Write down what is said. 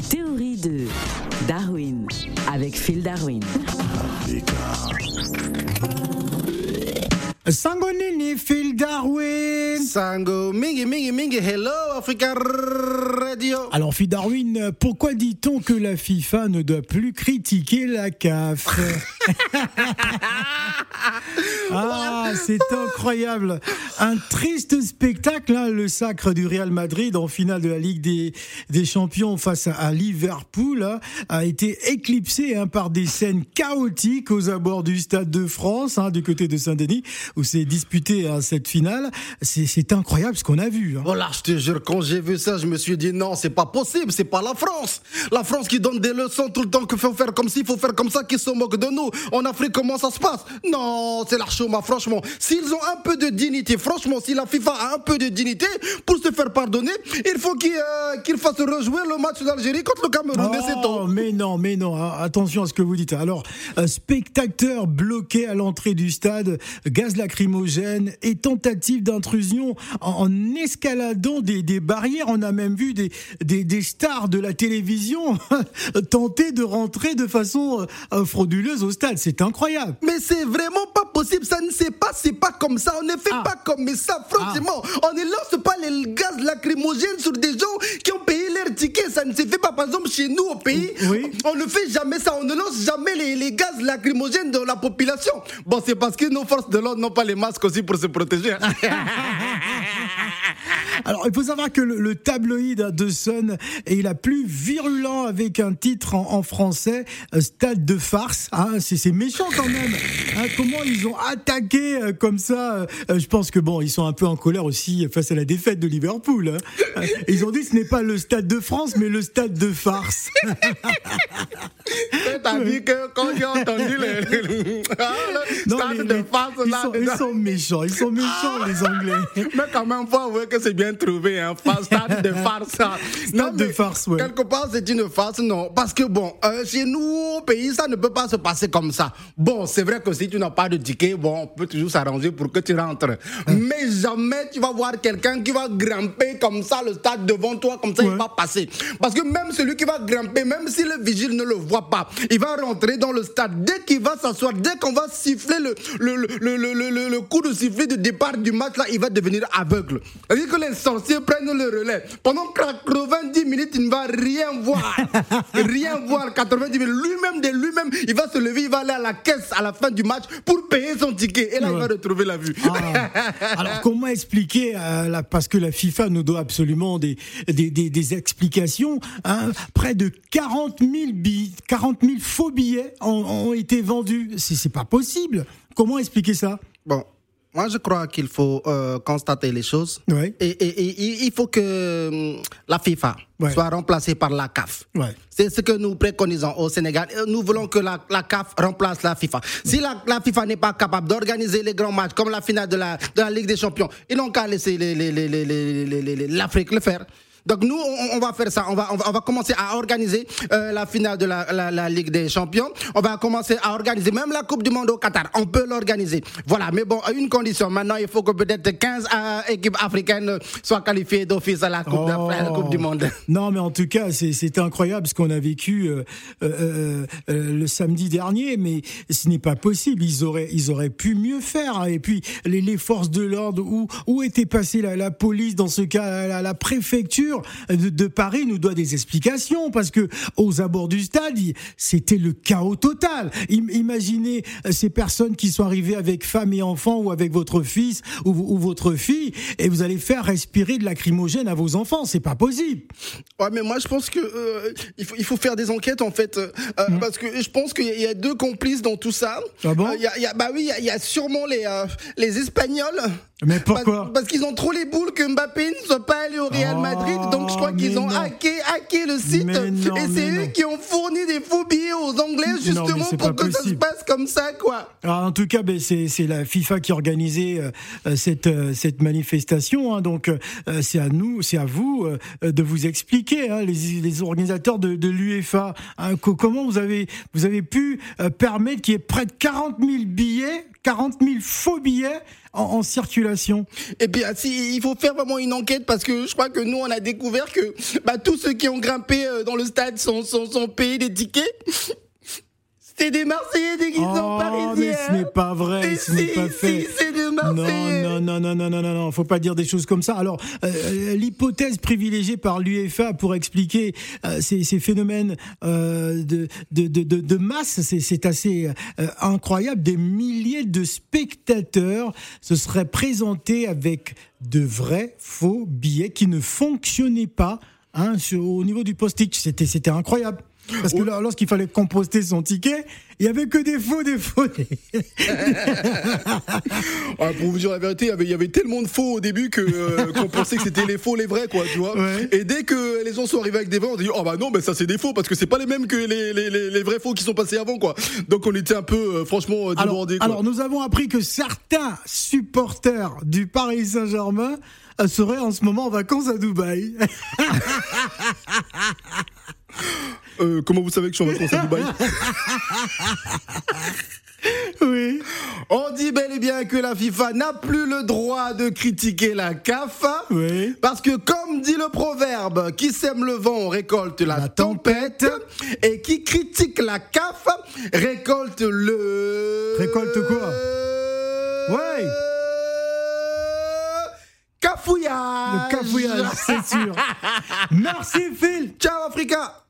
Théories de Darwin avec Phil Darwin. Phil Darwin. Sango, mingi, mingi, mingi, hello Africa Radio. Alors, Phil Darwin, pourquoi dit-on que la FIFA ne doit plus critiquer la CAF? Ah, c'est incroyable. Un triste spectacle, hein, le sacre du Real Madrid en finale de la Ligue des, des Champions face à, Liverpool hein, a été éclipsé hein, par des scènes chaotiques aux abords du Stade de France, du côté de Saint-Denis, où s'est disputé cette finale. C'est incroyable ce qu'on a vu. Voilà, je te jure, quand j'ai vu ça, je me suis dit non, c'est pas possible, c'est pas la France. La France qui donne des leçons tout le temps qu'il faut faire comme ci, faut faire comme ça, qui se moque de nous. En Afrique, comment ça se passe? Non, c'est l'archoma, franchement. S'ils ont un peu de dignité, franchement, si la FIFA a un peu de dignité, pour se faire pardonner, il faut qu'il euh, fasse rejouer le match d'Algérie contre le Cameroun. Oh, mais non, mais non, hein, attention à ce que vous dites. Alors, spectateur bloqué à l'entrée du stade, gaz lacrymogène et tentative d'intrusion en, escaladant des, barrières. On a même vu des, des, stars de la télévision tenter de rentrer de façon euh, frauduleuse au stade. C'est incroyable. Mais c'est vraiment pas possible. Ça ne s'est pas, c'est pas comme ça. On ne fait ah. pas comme ça. Franchement, ah. on ne lance pas les gaz lacrymogènes sur des gens qui ont payé ticket. Ça ne se fait pas. Par exemple, chez nous au pays, on ne fait jamais ça. On ne lance jamais les, les gaz lacrymogènes dans la population. Bon, c'est parce que nos forces de l'ordre n'ont pas les masques aussi pour se protéger. Alors, il faut savoir que le, tabloïd de Sun est la plus virulent avec un titre en, français, euh, Stade de farce. Hein, c'est méchant quand même. Hein, comment ils ont attaqué euh, comme ça euh, Je pense que bon, ils sont un peu en colère aussi face à la défaite de Liverpool. Hein. Ils ont dit ce n'est pas le Stade de France, mais le Stade de farce. Que quand j'ai entendu le, stade de farce, ils, sont, ils sont méchants, ils sont méchants les Anglais. Mais quand même, faut avouer que c'est bien trouvé, hein. stade de farce. Stade de farce, ouais. Quelque part, c'est une farce, non. Parce que bon, euh, chez nous, au pays, ça ne peut pas se passer comme ça. Bon, c'est vrai que si tu n'as pas de ticket, bon, on peut toujours s'arranger pour que tu rentres. Hein. Mais jamais tu vas voir quelqu'un qui va grimper comme ça le stade devant toi, comme ça il va passer. Parce que même celui qui va grimper, même si le vigile ne le voit pas, il va rentrer dans le stade. Dès qu'il va s'asseoir, dès qu'on va siffler le, le, le, le, le coup de sifflet de départ du match, là, il va devenir aveugle. C'est-à-dire que les sorciers prennent le relais. Pendant 90 minutes, il ne va rien voir. rien voir. 90 minutes. Lui-même, de lui-même, il va se lever, il va aller à la caisse à la fin du match pour payer son ticket. Et là, il va retrouver la vue. Ah. Alors, comment expliquer, euh, parce que la FIFA nous doit absolument des, des, des, explications. Hein. Près de 40 000, 40 000 faux billets ont, ont été vendus. C'est pas possible. Comment expliquer ça? Bon, moi, je crois qu'il faut euh, constater les choses. Ouais. Et, et, et, il faut que hum, la FIFA soit remplacée par la CAF. Ouais. C'est ce que nous préconisons au Sénégal. Nous voulons que la, la CAF remplace la FIFA. Si la, la FIFA n'est pas capable d'organiser les grands matchs comme la finale de la, de la Ligue des Champions, ils n'ont qu'à laisser l'Afrique le faire. Donc nous, on, va faire ça. On va, on va, commencer à organiser euh, la finale de la, la, la, Ligue des Champions. On va commencer à organiser même la Coupe du Monde au Qatar. On peut l'organiser. Voilà. Mais bon, à une condition. Maintenant, il faut que peut-être 15 euh, équipes africaines soient qualifiées d'office à la Coupe, coupe, du Monde. Non, mais en tout cas, c'est incroyable ce qu'on a vécu euh, le samedi dernier. Mais ce n'est pas possible. Ils auraient, ils auraient pu mieux faire. Et puis, les, les forces de l'ordre, où, où était passée la, la police dans ce cas, la, la préfecture de, Paris nous doit des explications parce que aux abords du stade, c'était le chaos total. Imaginez euh, ces personnes qui sont arrivées avec femme et enfants ou avec votre fils ou, votre fille et vous allez faire respirer de lacrymogène à vos enfants. C'est pas possible. Ouais, mais moi je pense que euh, il, faut, il faut faire des enquêtes en fait euh, mmh. parce que je pense qu'il y a deux complices dans tout ça. Ah bon il y a, bah oui, il y, a sûrement les les Espagnols. Mais pourquoi Parce, qu'ils ont trop les boules que Mbappé ne soit pas allé au Real Madrid. Donc je crois qu'ils ont hacké, hacké, le site. et c'est eux qui ont fourni des faux billets aux Anglais justement pour que ça se passe comme ça, quoi. Alors, en tout cas, ben, c'est la FIFA qui a organisé euh, euh, cette, euh, cette manifestation. Hein, donc c'est à nous, c'est à vous de vous expliquer, hein, les, les, organisateurs de, de l'UEFA, hein, comment vous avez, vous avez pu permettre qu'il y ait près de 40 000 billets, 40 000 faux billets en, circulation? Eh bien, si, il faut faire vraiment une enquête parce que je crois que nous, on a découvert que bah, tous ceux qui ont grimpé euh, dans le stade sont, sont, sont payés des tickets. C'est des Marseillais déguisés en Oh, Parisiens. mais ce n'est pas vrai, Et ce n'est si, pas fait. si, c'est des Non, Marseillais. non, non, non, non, non, non, non, faut pas dire des choses comme ça. Alors, euh, l'hypothèse privilégiée par l'UEFA pour expliquer euh, ces, ces phénomènes euh, de, de, de, de, masse, c'est- c'est assez euh, incroyable. Des milliers de spectateurs se seraient présentés avec de vrais faux billets qui ne fonctionnaient pas hein, au niveau du post-it. C'était incroyable. Parce que là, lorsqu'il fallait composter son ticket, il y avait que des faux, des faux. Ah, pour vous dire la vérité, il y avait, il y avait tellement de faux au début que euh, qu'on pensait que c'était les faux, les vrais, quoi, tu vois. Ouais. Et dès que les gens sont arrivés avec des vrais, on dit oh bah non, mais ça c'est des faux parce que c'est pas les mêmes que les, les, les, les vrais faux qui sont passés avant, quoi. Donc on était un peu, euh, franchement, euh, Alors, débordés. quoi. alors, nous avons appris que certains supporters du Paris Saint-Germain seraient en ce moment en vacances à Dubaï. Euh, comment vous savez que je suis en vacances à Dubaï oui. On dit bel et bien que la FIFA n'a plus le droit de critiquer la CAF. Oui. Parce que comme dit le proverbe, qui sème le vent récolte la, La tempête, tempête. et qui critique la CAF récolte le... Récolte quoi? Ouais. Cafouillage Le cafouillage, c'est sûr. Merci Phil. Ciao Africa